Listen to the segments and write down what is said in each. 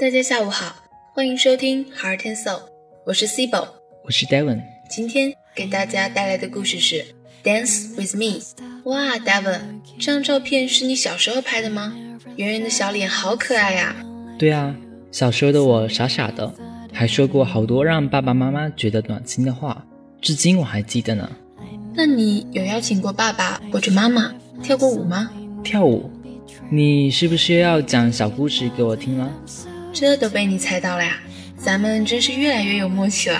大家下午好，欢迎收听 Heart and Soul，我是 Cibo，我是 Devon。今天给大家带来的故事是 Dance with Me。哇，Devon，这张照片是你小时候拍的吗？圆圆的小脸好可爱呀。对啊，小时候的我傻傻的，还说过好多让爸爸妈妈觉得暖心的话，至今我还记得呢。那你有邀请过爸爸或者妈妈跳过舞吗？跳舞？你是不是要讲小故事给我听了？这都被你猜到了呀！咱们真是越来越有默契了。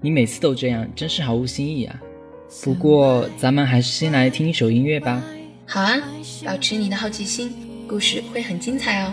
你每次都这样，真是毫无新意啊。不过咱们还是先来听一首音乐吧。好啊，保持你的好奇心，故事会很精彩哦。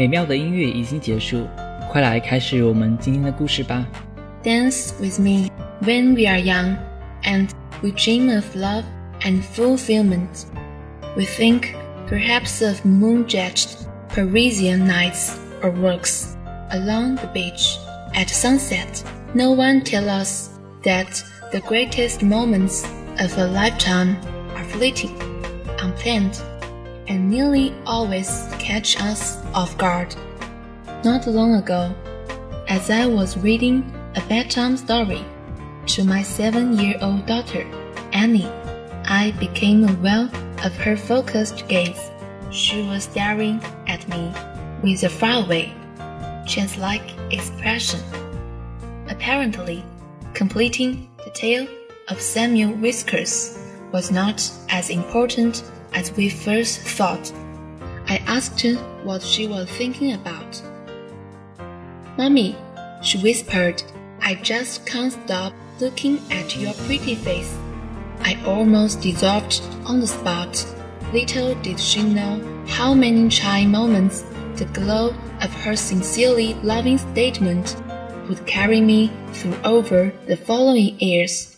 美妙的音乐已经结束，快来开始我们今天的故事吧。Dance with me when we are young, and we dream of love and fulfillment. We think perhaps of moon-judged Parisian nights or walks along the beach at sunset. No one tells us that the greatest moments of a lifetime are fleeting, unplanned and nearly always catch us off guard. Not long ago, as I was reading a bedtime story to my seven year old daughter, Annie, I became aware of her focused gaze. She was staring at me with a faraway, chance like expression. Apparently, completing the tale of Samuel Whiskers was not as important as we first thought. I asked her what she was thinking about. Mommy, she whispered, I just can't stop looking at your pretty face. I almost dissolved on the spot. Little did she know how many shy moments the glow of her sincerely loving statement would carry me through over the following years.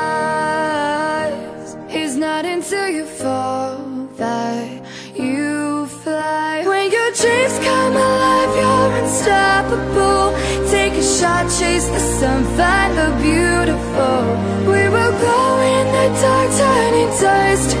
Until you fall that you fly. When your dreams come alive, you're unstoppable. Take a shot, chase the sun, find the beautiful. We will glow in the dark, turning dust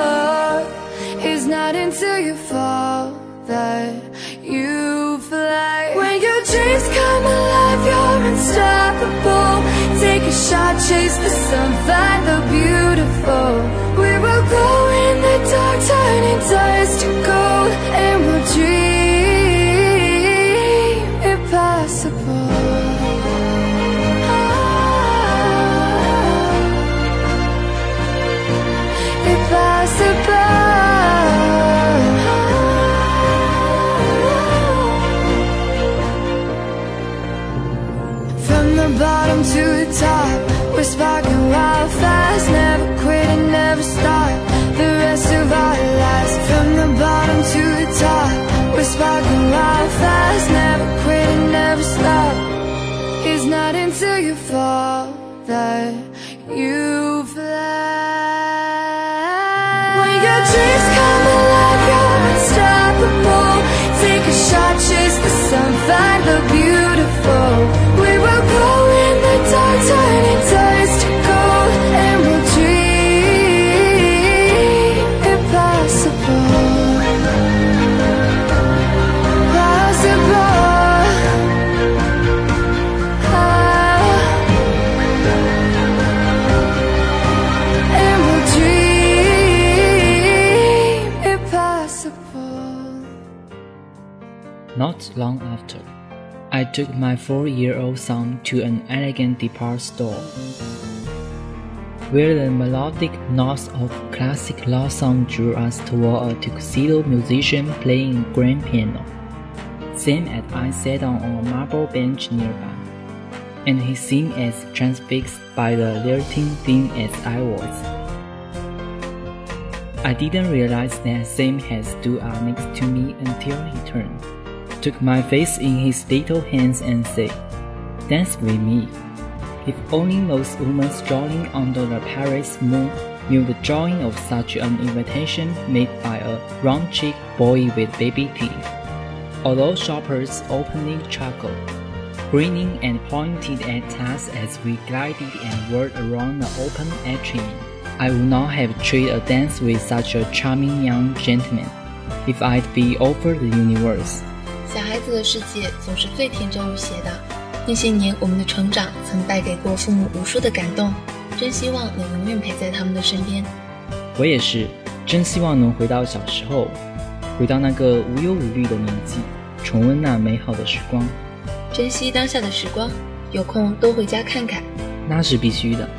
Not until you fall that you fly. When your dreams come alive, you're unstoppable. Take a shot, chase the sun, you fall that you fly. When your dreams Not long after, I took my four year old son to an elegant department store, where the melodic notes of classic love song drew us toward a tuxedo musician playing grand piano. Sam and I sat on a marble bench nearby, and he seemed as transfixed by the lilting thing as I was. I didn't realize that Sam had stood up next to me until he turned, took my face in his little hands, and said, Dance with me. If only most women strolling under the Paris moon knew the joy of such an invitation made by a round-cheeked boy with baby teeth. Although shoppers openly chuckled, grinning and pointed at us as we glided and whirled around the open atrium, I would not have tried a dance with such a charming young gentleman if I'd be offered the universe. 小孩子的世界总是最天真无邪的。那些年，我们的成长曾带给过父母无数的感动，真希望能永远陪在他们的身边。我也是，真希望能回到小时候，回到那个无忧无虑的年纪，重温那美好的时光。珍惜当下的时光，有空多回家看看。那是必须的。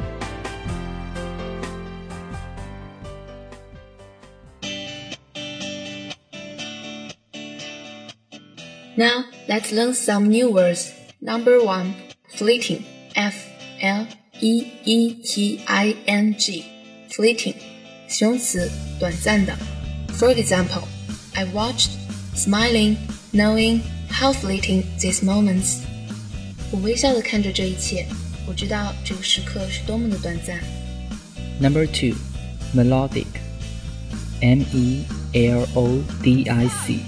Now let's learn some new words. Number one, fleeting. F L E E T I N G. Fleeting. 形容词，短暂的。For example, I watched, smiling, knowing how fleeting these moments. 我微笑的看着这一切，我知道这个时刻是多么的短暂。Number two, melodic. M E L O D I C.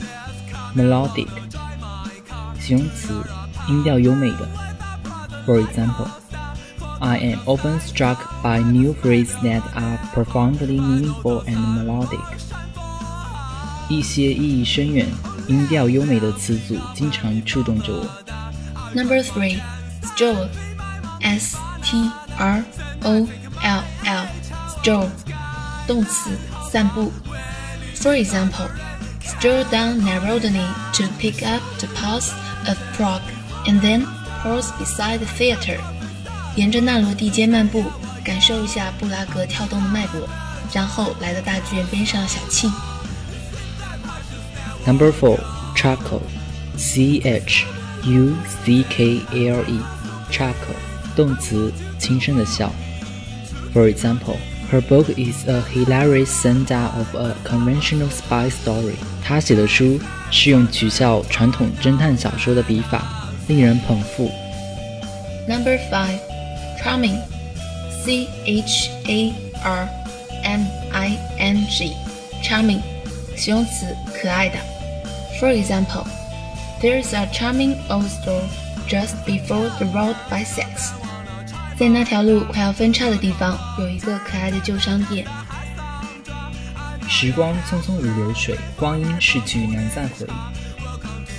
Melodic. 形容词，音调优美的。For example, I am often struck by new phrases that are profoundly meaningful and melodic. 一些意义深远、音调优美的词组经常触动着我。Number three, stroll. S T R O L L. Stroll. 动词，散步。For example, stroll down Narodny to pick up the pulse of Prague, and then pause beside the theater. 沿着纳罗地街漫步，感受一下布拉格跳动的脉搏，然后来到大剧院边上小憩。Number four, chuckle. C H U C K L E. Chuckle. 动词，轻声的笑。For example, her book is a hilarious send-out of a conventional spy story. 她写的书是用取笑传统侦探小说的笔法，令人捧腹。 Number five, charming. C H A R M I N G. Charming. 形容词，可爱的。For example, there's a charming old store just before the road bisects. 在那条路快要分叉的地方，有一个可爱的旧商店。时光匆匆如流水，光阴逝去难再回。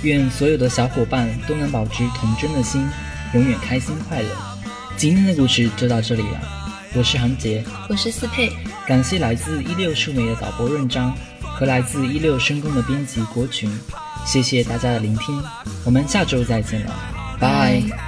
愿所有的小伙伴都能保持童真的心，永远开心快乐。今天的故事就到这里了，我是韩杰，我是思佩，感谢来自一六数媒的导播润章和来自一六声工的编辑国群，谢谢大家的聆听，我们下周再见了，拜。